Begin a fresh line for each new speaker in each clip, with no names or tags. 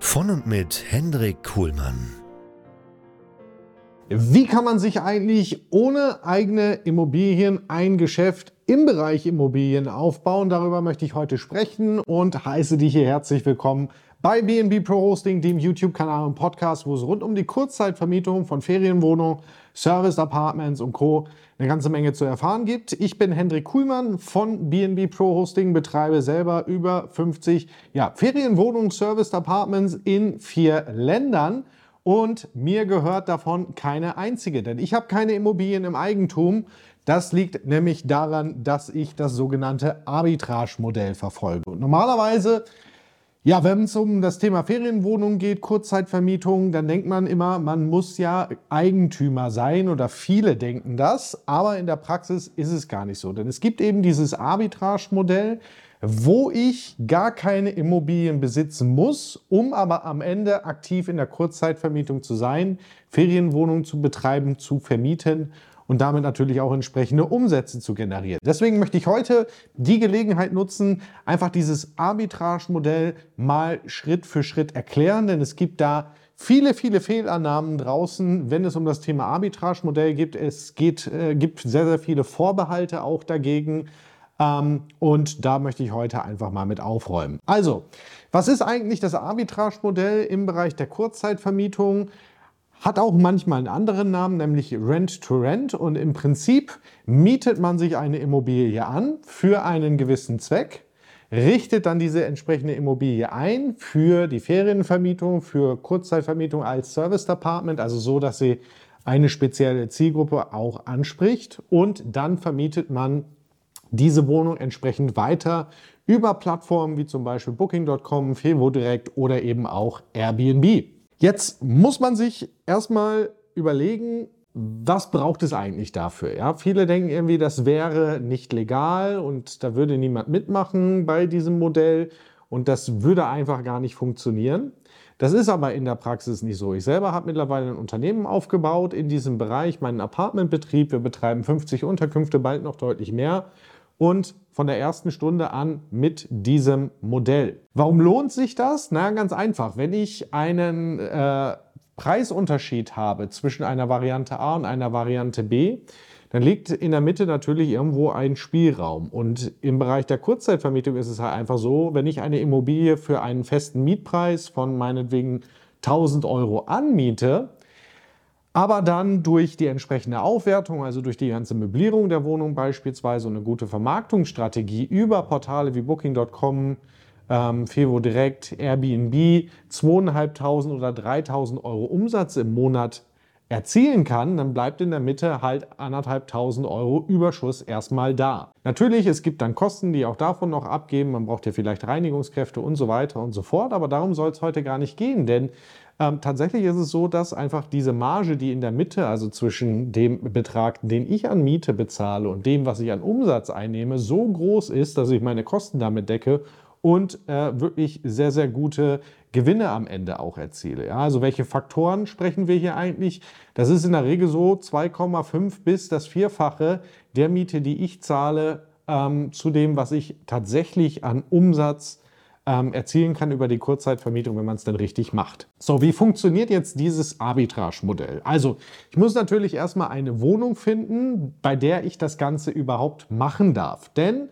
Von und mit Hendrik Kuhlmann.
Wie kann man sich eigentlich ohne eigene Immobilien ein Geschäft im Bereich Immobilien aufbauen? Darüber möchte ich heute sprechen und heiße dich hier herzlich willkommen bei BNB Pro Hosting, dem YouTube-Kanal und Podcast, wo es rund um die Kurzzeitvermietung von Ferienwohnungen, Service Apartments und Co. eine ganze Menge zu erfahren gibt. Ich bin Hendrik Kuhlmann von BNB Pro Hosting, betreibe selber über 50 ja, Ferienwohnungen, Service Apartments in vier Ländern. Und mir gehört davon keine einzige, denn ich habe keine Immobilien im Eigentum. Das liegt nämlich daran, dass ich das sogenannte Arbitrage-Modell verfolge. Und normalerweise ja, wenn es um das Thema Ferienwohnungen geht, Kurzzeitvermietung, dann denkt man immer, man muss ja Eigentümer sein oder viele denken das, aber in der Praxis ist es gar nicht so. Denn es gibt eben dieses Arbitrage-Modell, wo ich gar keine Immobilien besitzen muss, um aber am Ende aktiv in der Kurzzeitvermietung zu sein, Ferienwohnungen zu betreiben, zu vermieten und damit natürlich auch entsprechende Umsätze zu generieren. Deswegen möchte ich heute die Gelegenheit nutzen, einfach dieses Arbitrage-Modell mal Schritt für Schritt erklären, denn es gibt da viele, viele Fehlannahmen draußen, wenn es um das Thema Arbitrage-Modell geht. Es geht, äh, gibt sehr, sehr viele Vorbehalte auch dagegen. Ähm, und da möchte ich heute einfach mal mit aufräumen. Also, was ist eigentlich das Arbitrage-Modell im Bereich der Kurzzeitvermietung? Hat auch manchmal einen anderen Namen, nämlich Rent to Rent. Und im Prinzip mietet man sich eine Immobilie an für einen gewissen Zweck, richtet dann diese entsprechende Immobilie ein für die Ferienvermietung, für Kurzzeitvermietung als Service Apartment, also so, dass sie eine spezielle Zielgruppe auch anspricht. Und dann vermietet man diese Wohnung entsprechend weiter über Plattformen wie zum Beispiel Booking.com, Fevo Direct oder eben auch Airbnb. Jetzt muss man sich erstmal überlegen, was braucht es eigentlich dafür? Ja, viele denken irgendwie, das wäre nicht legal und da würde niemand mitmachen bei diesem Modell und das würde einfach gar nicht funktionieren. Das ist aber in der Praxis nicht so. Ich selber habe mittlerweile ein Unternehmen aufgebaut in diesem Bereich, meinen Apartmentbetrieb. Wir betreiben 50 Unterkünfte, bald noch deutlich mehr und von der ersten Stunde an mit diesem Modell. Warum lohnt sich das? Na, ganz einfach. Wenn ich einen äh, Preisunterschied habe zwischen einer Variante A und einer Variante B, dann liegt in der Mitte natürlich irgendwo ein Spielraum. Und im Bereich der Kurzzeitvermietung ist es halt einfach so, wenn ich eine Immobilie für einen festen Mietpreis von meinetwegen 1000 Euro anmiete, aber dann durch die entsprechende Aufwertung, also durch die ganze Möblierung der Wohnung beispielsweise und eine gute Vermarktungsstrategie über Portale wie Booking.com, ähm, Fevo Direkt, Airbnb 2.500 oder 3.000 Euro Umsatz im Monat erzielen kann, dann bleibt in der Mitte halt 1.500 Euro Überschuss erstmal da. Natürlich, es gibt dann Kosten, die auch davon noch abgeben. Man braucht ja vielleicht Reinigungskräfte und so weiter und so fort. Aber darum soll es heute gar nicht gehen, denn ähm, tatsächlich ist es so, dass einfach diese Marge, die in der Mitte, also zwischen dem Betrag, den ich an Miete bezahle und dem, was ich an Umsatz einnehme, so groß ist, dass ich meine Kosten damit decke und äh, wirklich sehr, sehr gute Gewinne am Ende auch erziele. Ja, also welche Faktoren sprechen wir hier eigentlich? Das ist in der Regel so 2,5 bis das Vierfache der Miete, die ich zahle, ähm, zu dem, was ich tatsächlich an Umsatz ähm, erzielen kann über die Kurzzeitvermietung, wenn man es dann richtig macht. So, wie funktioniert jetzt dieses Arbitrage-Modell? Also, ich muss natürlich erstmal eine Wohnung finden, bei der ich das Ganze überhaupt machen darf. Denn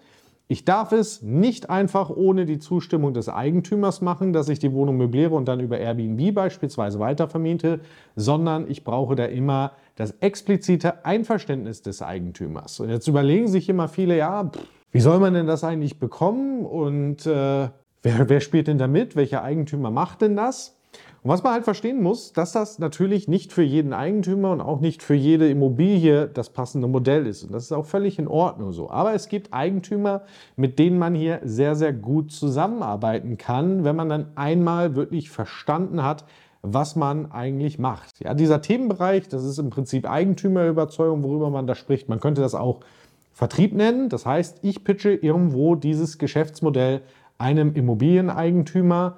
Ich darf es nicht einfach ohne die Zustimmung des Eigentümers machen, dass ich die Wohnung möbliere und dann über Airbnb beispielsweise weitervermiete, sondern ich brauche da immer das explizite Einverständnis des Eigentümers. Und jetzt überlegen sich immer viele, ja, wie soll man denn das eigentlich bekommen und äh, wer, wer spielt denn da mit? Welcher Eigentümer macht denn das? Und was man halt verstehen muss, dass das natürlich nicht für jeden Eigentümer und auch nicht für jede Immobilie das passende Modell ist. Und das ist auch völlig in Ordnung so. Aber es gibt Eigentümer, mit denen man hier sehr, sehr gut zusammenarbeiten kann, wenn man dann einmal wirklich verstanden hat, was man eigentlich macht. Ja, dieser Themenbereich, das ist im Prinzip Eigentümerüberzeugung, worüber man da spricht. Man könnte das auch Vertrieb nennen. Das heißt, ich pitche irgendwo dieses Geschäftsmodell einem Immobilieneigentümer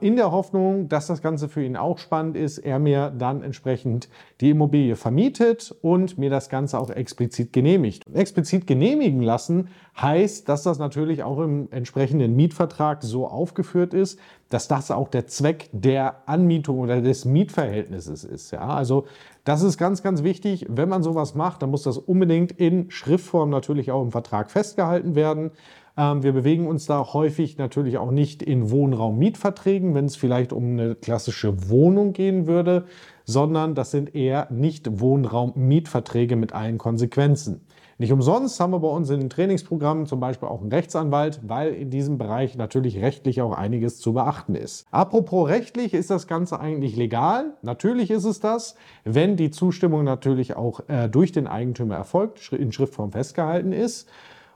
in der Hoffnung, dass das Ganze für ihn auch spannend ist, er mir dann entsprechend die Immobilie vermietet und mir das Ganze auch explizit genehmigt. explizit genehmigen lassen heißt, dass das natürlich auch im entsprechenden Mietvertrag so aufgeführt ist, dass das auch der Zweck der Anmietung oder des Mietverhältnisses ist. Ja, also das ist ganz, ganz wichtig. Wenn man sowas macht, dann muss das unbedingt in Schriftform natürlich auch im Vertrag festgehalten werden. Ähm, wir bewegen uns da häufig natürlich auch nicht in Wohnraummietverträgen, wenn es vielleicht um eine klassische Wohnung gehen würde, sondern das sind eher nicht Wohnraummietverträge mit allen Konsequenzen. Nicht umsonst haben wir bei uns in den Trainingsprogrammen zum Beispiel auch einen Rechtsanwalt, weil in diesem Bereich natürlich rechtlich auch einiges zu beachten ist. Apropos rechtlich, ist das Ganze eigentlich legal? Natürlich ist es das, wenn die Zustimmung natürlich auch äh, durch den Eigentümer erfolgt, in Schriftform festgehalten ist.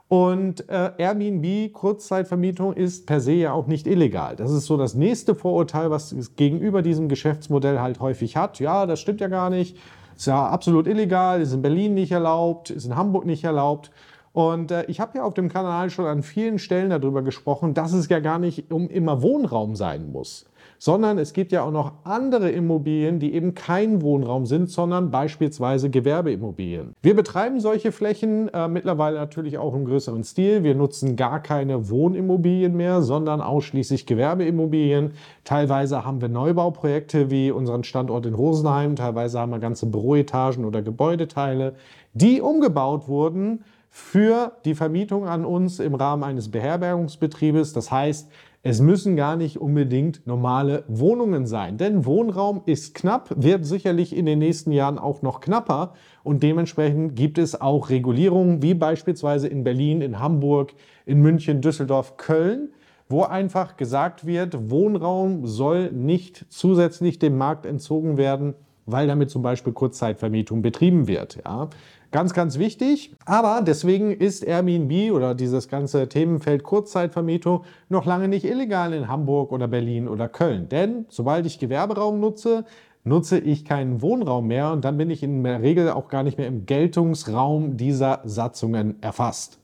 Und äh, Airbnb, Kurzzeitvermietung, ist per se ja auch nicht illegal. Das ist so das nächste Vorurteil, was es gegenüber diesem Geschäftsmodell halt häufig hat. Ja, das stimmt ja gar nicht. Ist ja absolut illegal, ist in Berlin nicht erlaubt, ist in Hamburg nicht erlaubt. Und äh, ich habe ja auf dem Kanal schon an vielen Stellen darüber gesprochen, dass es ja gar nicht um immer Wohnraum sein muss sondern es gibt ja auch noch andere Immobilien, die eben kein Wohnraum sind, sondern beispielsweise Gewerbeimmobilien. Wir betreiben solche Flächen äh, mittlerweile natürlich auch im größeren Stil. Wir nutzen gar keine Wohnimmobilien mehr, sondern ausschließlich Gewerbeimmobilien. Teilweise haben wir Neubauprojekte wie unseren Standort in Rosenheim, teilweise haben wir ganze Büroetagen oder Gebäudeteile, die umgebaut wurden für die Vermietung an uns im Rahmen eines Beherbergungsbetriebes. Das heißt, es müssen gar nicht unbedingt normale Wohnungen sein, denn Wohnraum ist knapp, wird sicherlich in den nächsten Jahren auch noch knapper und dementsprechend gibt es auch Regulierungen wie beispielsweise in Berlin, in Hamburg, in München, Düsseldorf, Köln, wo einfach gesagt wird, Wohnraum soll nicht zusätzlich dem Markt entzogen werden, weil damit zum Beispiel Kurzzeitvermietung betrieben wird. Ja. Ganz, ganz wichtig. Aber deswegen ist Airbnb oder dieses ganze Themenfeld Kurzzeitvermietung noch lange nicht illegal in Hamburg oder Berlin oder Köln. Denn sobald ich Gewerberaum nutze, nutze ich keinen Wohnraum mehr und dann bin ich in der Regel auch gar nicht mehr im Geltungsraum dieser Satzungen erfasst.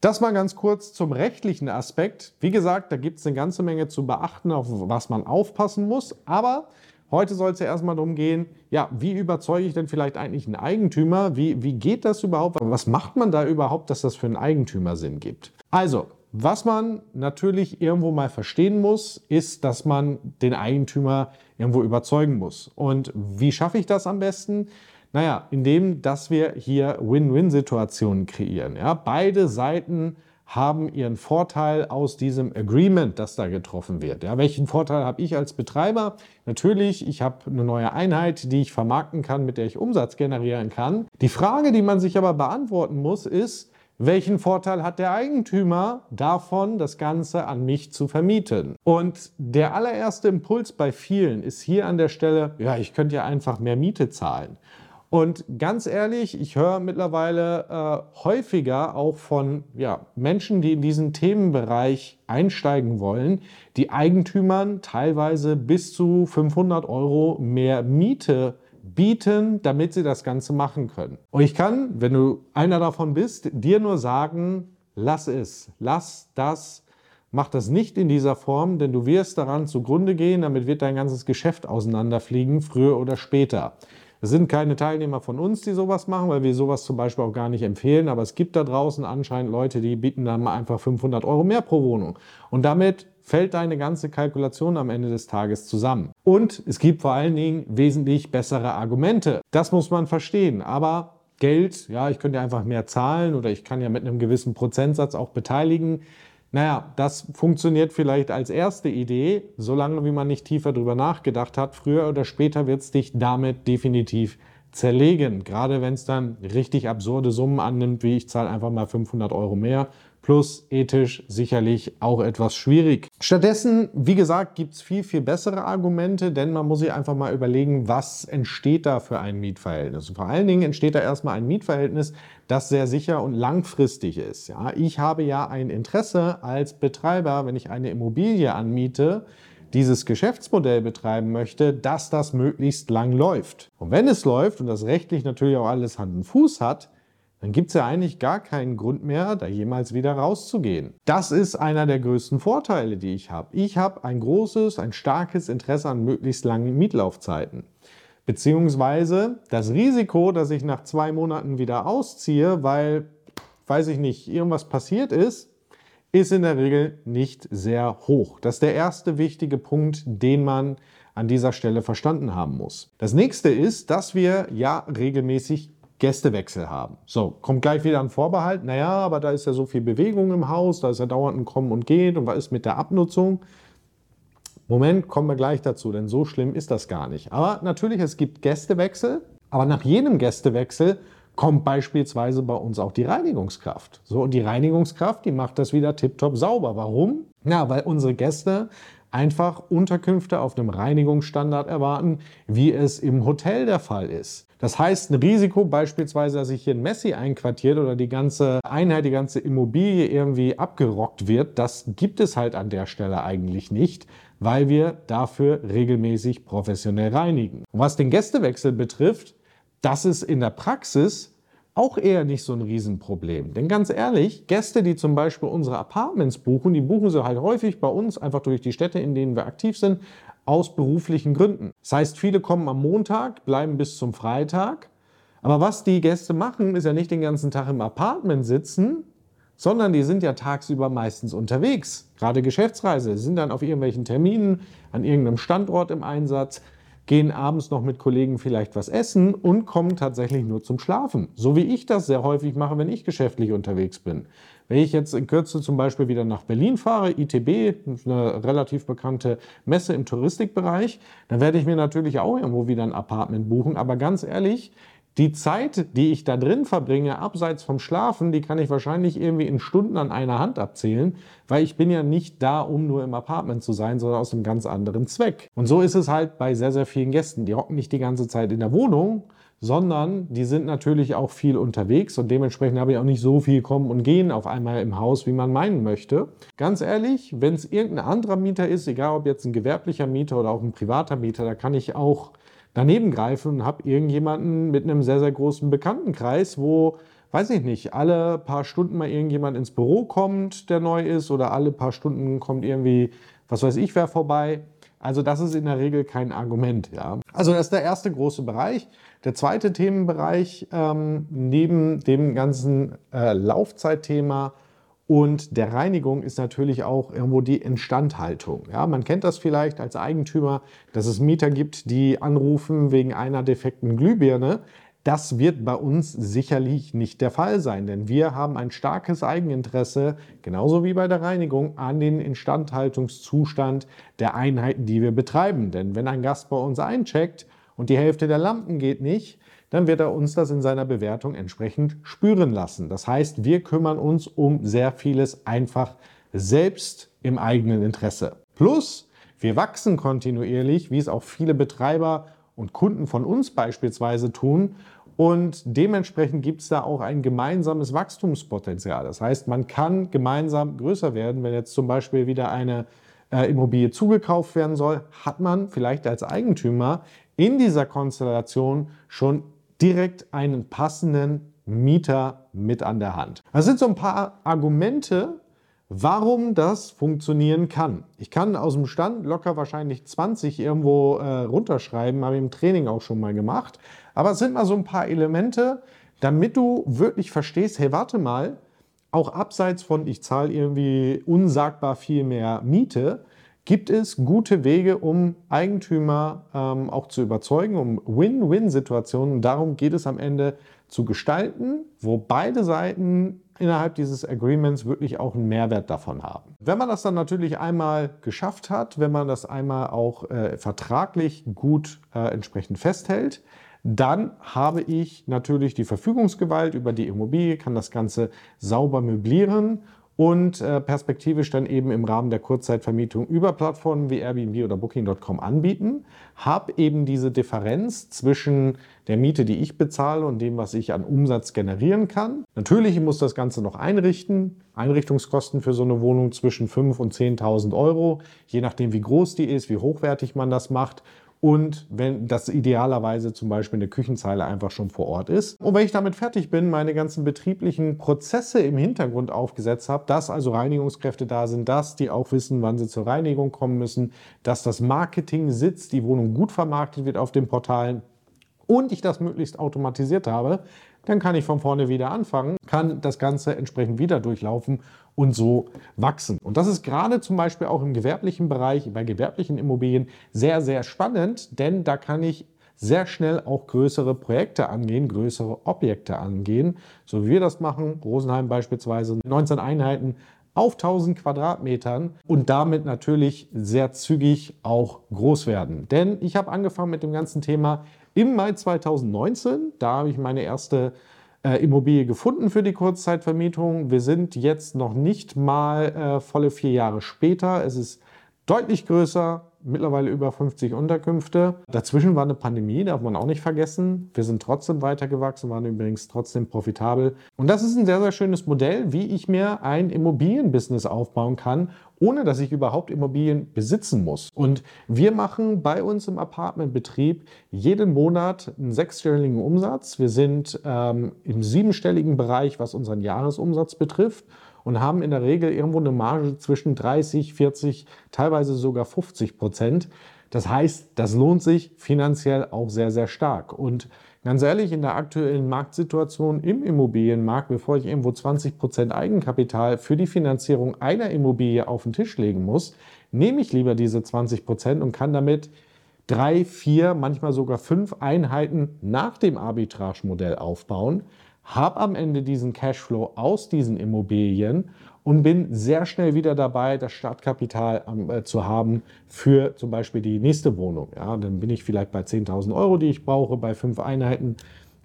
Das mal ganz kurz zum rechtlichen Aspekt. Wie gesagt, da gibt es eine ganze Menge zu beachten, auf was man aufpassen muss. Aber Heute soll es ja erstmal darum gehen, ja, wie überzeuge ich denn vielleicht eigentlich einen Eigentümer? Wie, wie geht das überhaupt? Was macht man da überhaupt, dass das für einen Eigentümer Sinn gibt? Also, was man natürlich irgendwo mal verstehen muss, ist, dass man den Eigentümer irgendwo überzeugen muss. Und wie schaffe ich das am besten? Naja, indem, dass wir hier Win-Win-Situationen kreieren. Ja, beide Seiten haben ihren Vorteil aus diesem Agreement, das da getroffen wird. Ja, welchen Vorteil habe ich als Betreiber? Natürlich, ich habe eine neue Einheit, die ich vermarkten kann, mit der ich Umsatz generieren kann. Die Frage, die man sich aber beantworten muss, ist, welchen Vorteil hat der Eigentümer davon, das Ganze an mich zu vermieten? Und der allererste Impuls bei vielen ist hier an der Stelle, ja, ich könnte ja einfach mehr Miete zahlen. Und ganz ehrlich, ich höre mittlerweile äh, häufiger auch von ja, Menschen, die in diesen Themenbereich einsteigen wollen, die Eigentümern teilweise bis zu 500 Euro mehr Miete bieten, damit sie das Ganze machen können. Und ich kann, wenn du einer davon bist, dir nur sagen, lass es, lass das Mach das nicht in dieser Form, denn du wirst daran zugrunde gehen, damit wird dein ganzes Geschäft auseinanderfliegen, früher oder später. Es sind keine Teilnehmer von uns, die sowas machen, weil wir sowas zum Beispiel auch gar nicht empfehlen. Aber es gibt da draußen anscheinend Leute, die bieten dann mal einfach 500 Euro mehr pro Wohnung. Und damit fällt deine ganze Kalkulation am Ende des Tages zusammen. Und es gibt vor allen Dingen wesentlich bessere Argumente. Das muss man verstehen. Aber Geld, ja, ich könnte einfach mehr zahlen oder ich kann ja mit einem gewissen Prozentsatz auch beteiligen. Naja, das funktioniert vielleicht als erste Idee, solange wie man nicht tiefer drüber nachgedacht hat. Früher oder später wird es dich damit definitiv zerlegen. Gerade wenn es dann richtig absurde Summen annimmt, wie ich zahle einfach mal 500 Euro mehr plus ethisch sicherlich auch etwas schwierig. Stattdessen, wie gesagt, gibt es viel, viel bessere Argumente, denn man muss sich einfach mal überlegen, was entsteht da für ein Mietverhältnis. Und vor allen Dingen entsteht da erstmal ein Mietverhältnis, das sehr sicher und langfristig ist. Ja, ich habe ja ein Interesse als Betreiber, wenn ich eine Immobilie anmiete, dieses Geschäftsmodell betreiben möchte, dass das möglichst lang läuft. Und wenn es läuft und das rechtlich natürlich auch alles Hand und Fuß hat, dann gibt es ja eigentlich gar keinen Grund mehr, da jemals wieder rauszugehen. Das ist einer der größten Vorteile, die ich habe. Ich habe ein großes, ein starkes Interesse an möglichst langen Mietlaufzeiten. Beziehungsweise das Risiko, dass ich nach zwei Monaten wieder ausziehe, weil, weiß ich nicht, irgendwas passiert ist, ist in der Regel nicht sehr hoch. Das ist der erste wichtige Punkt, den man an dieser Stelle verstanden haben muss. Das nächste ist, dass wir ja regelmäßig Gästewechsel haben. So, kommt gleich wieder ein Vorbehalt. Naja, aber da ist ja so viel Bewegung im Haus, da ist ja dauernd ein Kommen und Gehen und was ist mit der Abnutzung? Moment, kommen wir gleich dazu, denn so schlimm ist das gar nicht. Aber natürlich, es gibt Gästewechsel, aber nach jedem Gästewechsel kommt beispielsweise bei uns auch die Reinigungskraft. So, und die Reinigungskraft, die macht das wieder tiptop sauber. Warum? Ja, weil unsere Gäste einfach Unterkünfte auf einem Reinigungsstandard erwarten, wie es im Hotel der Fall ist. Das heißt, ein Risiko beispielsweise, dass sich hier ein Messi einquartiert oder die ganze Einheit, die ganze Immobilie irgendwie abgerockt wird, das gibt es halt an der Stelle eigentlich nicht, weil wir dafür regelmäßig professionell reinigen. Und was den Gästewechsel betrifft, das ist in der Praxis auch eher nicht so ein Riesenproblem. Denn ganz ehrlich, Gäste, die zum Beispiel unsere Apartments buchen, die buchen sie halt häufig bei uns einfach durch die Städte, in denen wir aktiv sind, aus beruflichen Gründen. Das heißt, viele kommen am Montag, bleiben bis zum Freitag. Aber was die Gäste machen, ist ja nicht den ganzen Tag im Apartment sitzen, sondern die sind ja tagsüber meistens unterwegs. Gerade Geschäftsreise, sie sind dann auf irgendwelchen Terminen, an irgendeinem Standort im Einsatz gehen abends noch mit Kollegen vielleicht was essen und kommen tatsächlich nur zum Schlafen. So wie ich das sehr häufig mache, wenn ich geschäftlich unterwegs bin. Wenn ich jetzt in Kürze zum Beispiel wieder nach Berlin fahre, ITB, eine relativ bekannte Messe im Touristikbereich, dann werde ich mir natürlich auch irgendwo wieder ein Apartment buchen. Aber ganz ehrlich, die Zeit, die ich da drin verbringe, abseits vom Schlafen, die kann ich wahrscheinlich irgendwie in Stunden an einer Hand abzählen, weil ich bin ja nicht da, um nur im Apartment zu sein, sondern aus einem ganz anderen Zweck. Und so ist es halt bei sehr, sehr vielen Gästen. Die hocken nicht die ganze Zeit in der Wohnung, sondern die sind natürlich auch viel unterwegs und dementsprechend habe ich auch nicht so viel kommen und gehen auf einmal im Haus, wie man meinen möchte. Ganz ehrlich, wenn es irgendein anderer Mieter ist, egal ob jetzt ein gewerblicher Mieter oder auch ein privater Mieter, da kann ich auch daneben greife und habe irgendjemanden mit einem sehr, sehr großen Bekanntenkreis, wo, weiß ich nicht, alle paar Stunden mal irgendjemand ins Büro kommt, der neu ist, oder alle paar Stunden kommt irgendwie, was weiß ich, wer vorbei. Also das ist in der Regel kein Argument. Ja. Also das ist der erste große Bereich. Der zweite Themenbereich ähm, neben dem ganzen äh, Laufzeitthema und der Reinigung ist natürlich auch irgendwo die Instandhaltung. Ja, man kennt das vielleicht als Eigentümer, dass es Mieter gibt, die anrufen wegen einer defekten Glühbirne. Das wird bei uns sicherlich nicht der Fall sein, denn wir haben ein starkes Eigeninteresse, genauso wie bei der Reinigung, an den Instandhaltungszustand der Einheiten, die wir betreiben. Denn wenn ein Gast bei uns eincheckt und die Hälfte der Lampen geht nicht, dann wird er uns das in seiner Bewertung entsprechend spüren lassen. Das heißt, wir kümmern uns um sehr vieles einfach selbst im eigenen Interesse. Plus, wir wachsen kontinuierlich, wie es auch viele Betreiber und Kunden von uns beispielsweise tun. Und dementsprechend gibt es da auch ein gemeinsames Wachstumspotenzial. Das heißt, man kann gemeinsam größer werden. Wenn jetzt zum Beispiel wieder eine äh, Immobilie zugekauft werden soll, hat man vielleicht als Eigentümer in dieser Konstellation schon direkt einen passenden Mieter mit an der Hand. Das sind so ein paar Argumente, warum das funktionieren kann. Ich kann aus dem Stand locker wahrscheinlich 20 irgendwo äh, runterschreiben, habe ich im Training auch schon mal gemacht. Aber es sind mal so ein paar Elemente, damit du wirklich verstehst, hey, warte mal, auch abseits von ich zahle irgendwie unsagbar viel mehr Miete, gibt es gute Wege, um Eigentümer ähm, auch zu überzeugen, um Win-Win-Situationen. Darum geht es am Ende zu gestalten, wo beide Seiten innerhalb dieses Agreements wirklich auch einen Mehrwert davon haben. Wenn man das dann natürlich einmal geschafft hat, wenn man das einmal auch äh, vertraglich gut äh, entsprechend festhält, dann habe ich natürlich die Verfügungsgewalt über die Immobilie, kann das Ganze sauber möblieren und äh, perspektivisch dann eben im Rahmen der Kurzzeitvermietung über Plattformen wie Airbnb oder Booking.com anbieten, habe eben diese Differenz zwischen der Miete, die ich bezahle und dem, was ich an Umsatz generieren kann. Natürlich muss das Ganze noch einrichten. Einrichtungskosten für so eine Wohnung zwischen 5.000 und 10.000 Euro, je nachdem wie groß die ist, wie hochwertig man das macht und wenn das idealerweise zum Beispiel eine Küchenzeile einfach schon vor Ort ist. Und wenn ich damit fertig bin, meine ganzen betrieblichen Prozesse im Hintergrund aufgesetzt habe, dass also Reinigungskräfte da sind, dass die auch wissen, wann sie zur Reinigung kommen müssen, dass das Marketing sitzt, die Wohnung gut vermarktet wird auf den Portalen und ich das möglichst automatisiert habe, dann kann ich von vorne wieder anfangen, kann das Ganze entsprechend wieder durchlaufen und so wachsen. Und das ist gerade zum Beispiel auch im gewerblichen Bereich, bei gewerblichen Immobilien sehr, sehr spannend, denn da kann ich sehr schnell auch größere Projekte angehen, größere Objekte angehen, so wie wir das machen. Rosenheim beispielsweise 19 Einheiten auf 1000 Quadratmetern und damit natürlich sehr zügig auch groß werden. Denn ich habe angefangen mit dem ganzen Thema im Mai 2019. Da habe ich meine erste äh, Immobilie gefunden für die Kurzzeitvermietung. Wir sind jetzt noch nicht mal äh, volle vier Jahre später. Es ist deutlich größer, mittlerweile über 50 Unterkünfte. Dazwischen war eine Pandemie, darf man auch nicht vergessen. Wir sind trotzdem weitergewachsen, waren übrigens trotzdem profitabel. Und das ist ein sehr, sehr schönes Modell, wie ich mir ein Immobilienbusiness aufbauen kann, ohne dass ich überhaupt Immobilien besitzen muss. Und wir machen bei uns im Apartmentbetrieb jeden Monat einen sechsstelligen Umsatz. Wir sind ähm, im siebenstelligen Bereich, was unseren Jahresumsatz betrifft und haben in der Regel irgendwo eine Marge zwischen 30, 40, teilweise sogar 50 Prozent. Das heißt, das lohnt sich finanziell auch sehr, sehr stark. Und ganz ehrlich, in der aktuellen Marktsituation im Immobilienmarkt, bevor ich irgendwo 20 Prozent Eigenkapital für die Finanzierung einer Immobilie auf den Tisch legen muss, nehme ich lieber diese 20 Prozent und kann damit drei, vier, manchmal sogar fünf Einheiten nach dem Arbitrage-Modell aufbauen habe am Ende diesen Cashflow aus diesen Immobilien und bin sehr schnell wieder dabei, das Startkapital äh, zu haben für zum Beispiel die nächste Wohnung. Ja, dann bin ich vielleicht bei 10.000 Euro, die ich brauche, bei fünf Einheiten,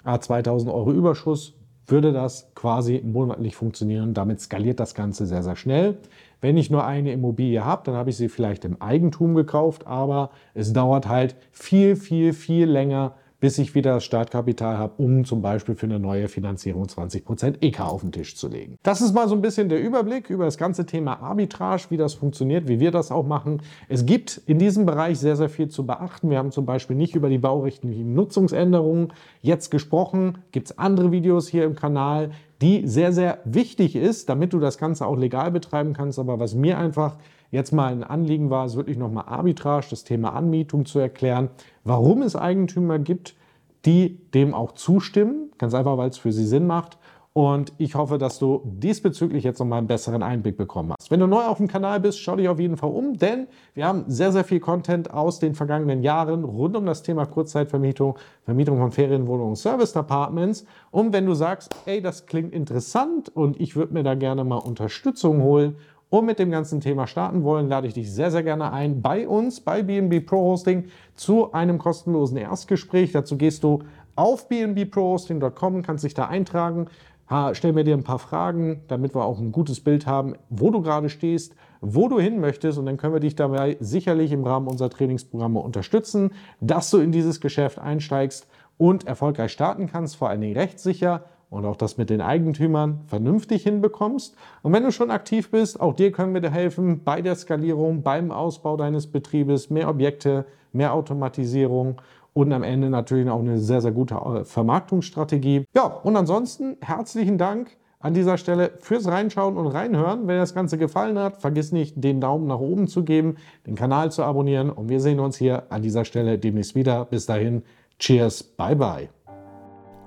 a 2.000 Euro Überschuss, würde das quasi monatlich funktionieren. Damit skaliert das Ganze sehr, sehr schnell. Wenn ich nur eine Immobilie habe, dann habe ich sie vielleicht im Eigentum gekauft, aber es dauert halt viel, viel, viel länger, bis ich wieder das Startkapital habe, um zum Beispiel für eine neue Finanzierung 20% EK auf den Tisch zu legen. Das ist mal so ein bisschen der Überblick über das ganze Thema Arbitrage, wie das funktioniert, wie wir das auch machen. Es gibt in diesem Bereich sehr, sehr viel zu beachten. Wir haben zum Beispiel nicht über die baurechtlichen Nutzungsänderungen jetzt gesprochen. Gibt es andere Videos hier im Kanal, die sehr, sehr wichtig ist, damit du das Ganze auch legal betreiben kannst. Aber was mir einfach jetzt mal ein Anliegen war, ist wirklich nochmal Arbitrage, das Thema Anmietung zu erklären, warum es Eigentümer gibt, die dem auch zustimmen, ganz einfach, weil es für sie Sinn macht. Und ich hoffe, dass du diesbezüglich jetzt nochmal einen besseren Einblick bekommen hast. Wenn du neu auf dem Kanal bist, schau dich auf jeden Fall um, denn wir haben sehr, sehr viel Content aus den vergangenen Jahren rund um das Thema Kurzzeitvermietung, Vermietung von Ferienwohnungen, Service Apartments. Und wenn du sagst, ey, das klingt interessant und ich würde mir da gerne mal Unterstützung holen und mit dem ganzen Thema starten wollen, lade ich dich sehr, sehr gerne ein bei uns, bei BNB Pro Hosting, zu einem kostenlosen Erstgespräch. Dazu gehst du auf bnbprohosting.com, kannst dich da eintragen. Stell mir dir ein paar Fragen, damit wir auch ein gutes Bild haben, wo du gerade stehst, wo du hin möchtest und dann können wir dich dabei sicherlich im Rahmen unserer Trainingsprogramme unterstützen, dass du in dieses Geschäft einsteigst und erfolgreich starten kannst, vor allen Dingen rechtssicher und auch das mit den Eigentümern vernünftig hinbekommst. Und wenn du schon aktiv bist, auch dir können wir dir helfen bei der Skalierung, beim Ausbau deines Betriebes, mehr Objekte, mehr Automatisierung und am Ende natürlich auch eine sehr, sehr gute äh, Vermarktungsstrategie. Ja, und ansonsten herzlichen Dank an dieser Stelle fürs Reinschauen und Reinhören. Wenn dir das Ganze gefallen hat, vergiss nicht, den Daumen nach oben zu geben, den Kanal zu abonnieren und wir sehen uns hier an dieser Stelle demnächst wieder. Bis dahin, cheers, bye bye.